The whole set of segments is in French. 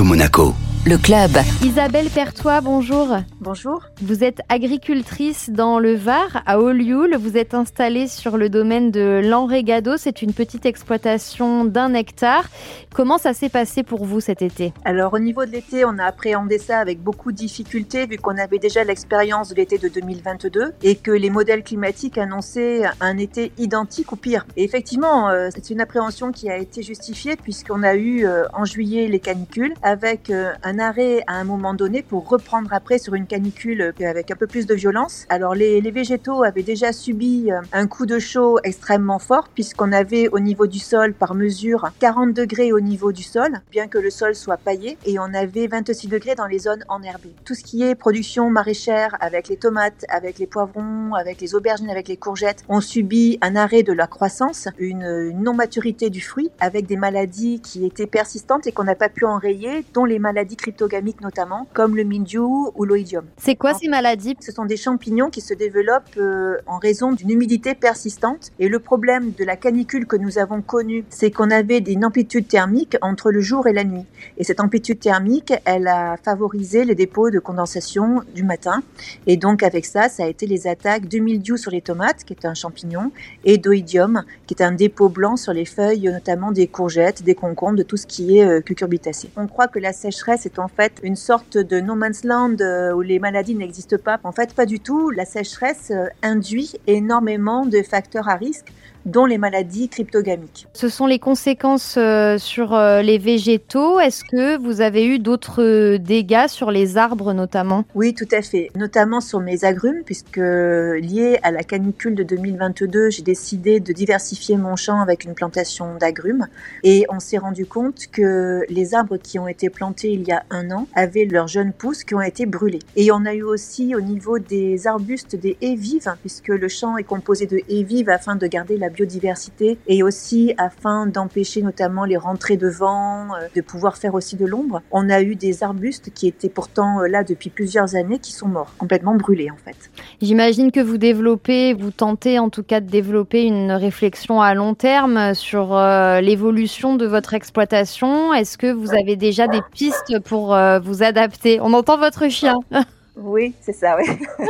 Monaco. Le club. Isabelle Pertois, bonjour. Bonjour. Vous êtes agricultrice dans le Var, à Olioul. Vous êtes installée sur le domaine de l'Enregado. C'est une petite exploitation d'un hectare. Comment ça s'est passé pour vous cet été? Alors, au niveau de l'été, on a appréhendé ça avec beaucoup de difficultés, vu qu'on avait déjà l'expérience de l'été de 2022 et que les modèles climatiques annonçaient un été identique ou pire. Et effectivement, euh, c'est une appréhension qui a été justifiée, puisqu'on a eu euh, en juillet les canicules avec euh, un un arrêt à un moment donné pour reprendre après sur une canicule avec un peu plus de violence. Alors les, végétaux avaient déjà subi euh, un coup de chaud extrêmement fort puisqu'on avait au niveau du sol par mesure 40 degrés au niveau du sol, bien que le sol soit paillé, et on avait 26 degrés dans les zones enherbées. Tout ce qui est production maraîchère avec les tomates, avec les poivrons, avec les aubergines, avec les courgettes, ont subi un arrêt de la croissance, une non-maturité du fruit avec des maladies qui étaient persistantes et qu'on n'a pas pu enrayer, dont les maladies cryptogamiques notamment, comme le mildiou ou l'oïdium. C'est quoi ces maladies? Ce sont des champignons qui se développent euh, en raison d'une humidité persistante. Et le problème de la canicule que nous avons connue, c'est qu'on avait une amplitude thermique entre le jour et la nuit. Et cette amplitude thermique, elle a favorisé les dépôts de condensation du matin. Et donc avec ça, ça a été les attaques de mildiou sur les tomates, qui est un champignon, et d'oïdium, qui est un dépôt blanc sur les feuilles, notamment des courgettes, des concombres, de tout ce qui est euh, cucurbitacé. On croit que la sécheresse est en fait une sorte de no man's land euh, où les maladies n'existent pas. En fait, pas du tout. La sécheresse euh, induit énormément de facteurs à risque dont les maladies cryptogamiques. Ce sont les conséquences euh, sur euh, les végétaux. Est-ce que vous avez eu d'autres dégâts sur les arbres notamment? Oui, tout à fait, notamment sur mes agrumes, puisque lié à la canicule de 2022, j'ai décidé de diversifier mon champ avec une plantation d'agrumes et on s'est rendu compte que les arbres qui ont été plantés il y a un an avaient leurs jeunes pousses qui ont été brûlées. Et on a eu aussi au niveau des arbustes des haies vives, puisque le champ est composé de haies vives afin de garder la biodiversité et aussi afin d'empêcher notamment les rentrées de vent, euh, de pouvoir faire aussi de l'ombre. On a eu des arbustes qui étaient pourtant euh, là depuis plusieurs années qui sont morts, complètement brûlés en fait. J'imagine que vous développez, vous tentez en tout cas de développer une réflexion à long terme sur euh, l'évolution de votre exploitation. Est-ce que vous avez déjà des pistes pour vous adapter? On entend votre chien. Oui, c'est ça, oui.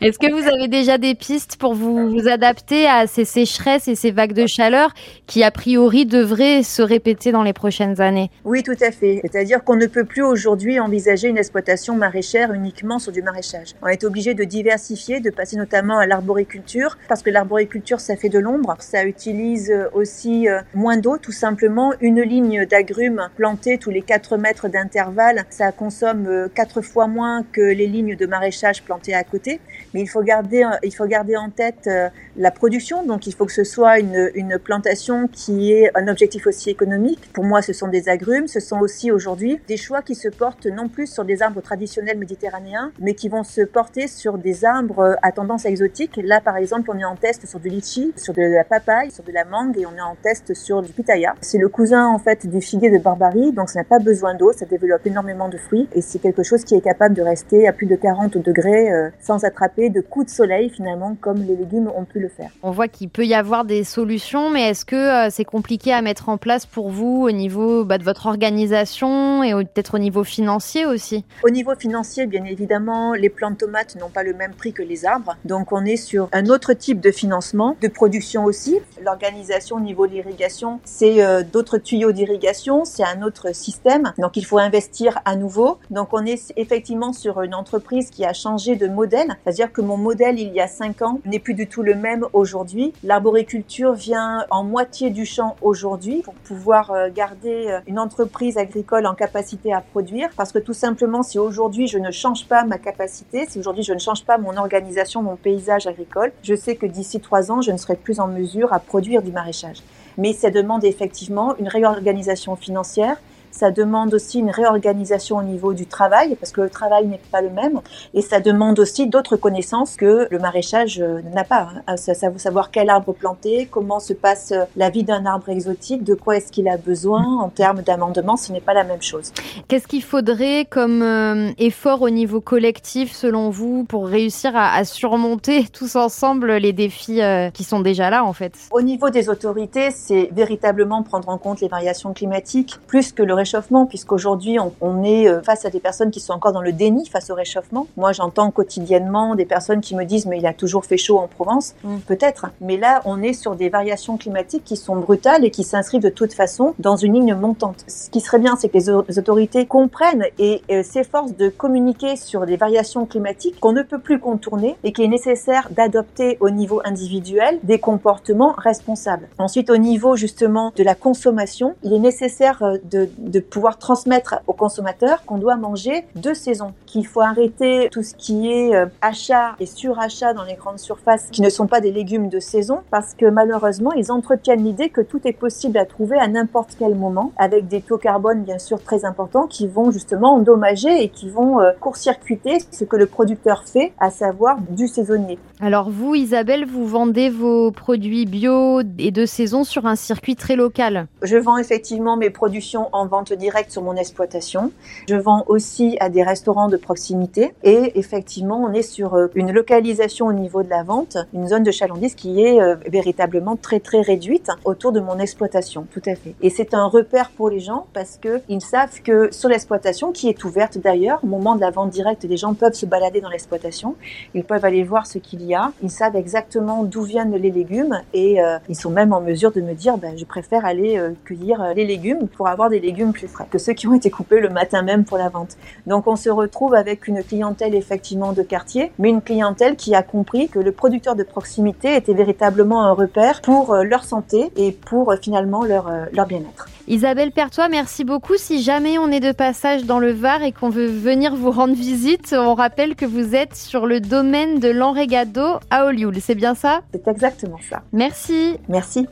Est-ce que vous avez déjà des pistes pour vous, vous, adapter à ces sécheresses et ces vagues de chaleur qui, a priori, devraient se répéter dans les prochaines années? Oui, tout à fait. C'est-à-dire qu'on ne peut plus aujourd'hui envisager une exploitation maraîchère uniquement sur du maraîchage. On est obligé de diversifier, de passer notamment à l'arboriculture, parce que l'arboriculture, ça fait de l'ombre. Ça utilise aussi euh, moins d'eau, tout simplement. Une ligne d'agrumes plantée tous les 4 mètres d'intervalle, ça consomme 4 euh, fois moins que les lignes de maraîchage plantées à côté. Mais il faut garder, il faut garder en tête euh, la production. Donc, il faut que ce soit une, une plantation qui ait un objectif aussi économique. Pour moi, ce sont des agrumes. Ce sont aussi aujourd'hui des choix qui se portent non plus sur des arbres traditionnels méditerranéens, mais qui vont se porter sur des arbres à tendance exotique. Là, par exemple, on est en test sur du litchi, sur de la papaye, sur de la mangue et on est en test sur du pitaya. C'est le cousin, en fait, du figuier de Barbarie. Donc, ça n'a pas besoin d'eau. Ça développe énormément de fruits et c'est quelque chose qui est capable de rester à plus de 40 degrés euh, sans attraper de coups de soleil finalement comme les légumes ont pu le faire. On voit qu'il peut y avoir des solutions, mais est-ce que euh, c'est compliqué à mettre en place pour vous au niveau bah, de votre organisation et peut-être au niveau financier aussi? Au niveau financier, bien évidemment, les plantes de tomates n'ont pas le même prix que les arbres, donc on est sur un autre type de financement, de production aussi. L'organisation au niveau de l'irrigation, c'est euh, d'autres tuyaux d'irrigation, c'est un autre système, donc il faut investir à nouveau. Donc on est effectivement sur une entreprise qui a changé de modèle, c'est-à-dire que mon modèle il y a cinq ans n'est plus du tout le même aujourd'hui. L'arboriculture vient en moitié du champ aujourd'hui pour pouvoir euh, garder euh, une entreprise agricole en capacité à produire, parce que tout simplement si aujourd'hui je ne change pas ma capacité, si aujourd'hui je ne change pas mon organisation, mon paysage agricole, je sais que d'ici trois ans je ne serai plus en mesure à produire du maraîchage. Mais ça demande effectivement une réorganisation financière, ça demande aussi une réorganisation au niveau du travail, parce que le travail n'est pas le même. Et ça demande aussi d'autres connaissances que le maraîchage euh, n'a pas. Hein. Ça, ça veut savoir quel arbre planter, comment se passe euh, la vie d'un arbre exotique, de quoi est-ce qu'il a besoin en termes d'amendement. Ce n'est pas la même chose. Qu'est-ce qu'il faudrait comme euh, effort au niveau collectif, selon vous, pour réussir à, à surmonter tous ensemble les défis qui sont déjà là, en fait? Au niveau des autorités, c'est véritablement prendre en compte les variations climatiques, plus que le réchauffement, puisqu'aujourd'hui, on, on est euh, face à des personnes qui sont encore dans le déni face au réchauffement. Moi, j'entends quotidiennement des personnes qui me disent, mais il a toujours fait chaud en Provence. Mm. Peut-être. Mais là, on est sur des variations climatiques qui sont brutales et qui s'inscrivent de toute façon dans une ligne montante. Ce qui serait bien, c'est que les autorités comprennent et euh, s'efforcent de communiquer sur des variations climatiques qu'on ne peut plus contourner et qu'il est nécessaire d'adopter au niveau individuel des comportements responsables. Ensuite, au niveau justement de la consommation, il est nécessaire euh, de, de pouvoir transmettre aux consommateurs qu'on doit manger deux saisons, qu'il faut arrêter tout ce qui est euh, achat et surachat dans les grandes surfaces qui ne sont pas des légumes de saison parce que malheureusement, ils entretiennent l'idée que tout est possible à trouver à n'importe quel moment avec des taux carbone bien sûr très importants qui vont justement endommager et qui vont euh, court-circuiter ce que le producteur fait, à savoir du saisonnier. Alors vous, Isabelle, vous vendez vos produits bio et de saison sur un circuit très local. Je vends effectivement mes productions en vente directe sur mon exploitation. Je vends aussi à des restaurants de proximité et effectivement, on est sur euh, une localisation au niveau de la vente, une zone de chalandise qui est euh, véritablement très très réduite autour de mon exploitation. Tout à fait. Et c'est un repère pour les gens parce que ils savent que sur l'exploitation, qui est ouverte d'ailleurs, au moment de la vente directe, les gens peuvent se balader dans l'exploitation, ils peuvent aller voir ce qu'il y a, ils savent exactement d'où viennent les légumes et euh, ils sont même en mesure de me dire, ben, je préfère aller cueillir les légumes pour avoir des légumes plus frais que ceux qui ont été coupés le matin même pour la vente. Donc on se retrouve avec une clientèle effectivement de quartier, mais une clientèle qui a compris que le producteur de proximité était véritablement un repère pour leur santé et pour finalement leur, leur bien-être. Isabelle Pertois, merci beaucoup. Si jamais on est de passage dans le Var et qu'on veut venir vous rendre visite, on rappelle que vous êtes sur le domaine de l'Enregado à Olioul. C'est bien ça? C'est exactement ça. Merci. Merci.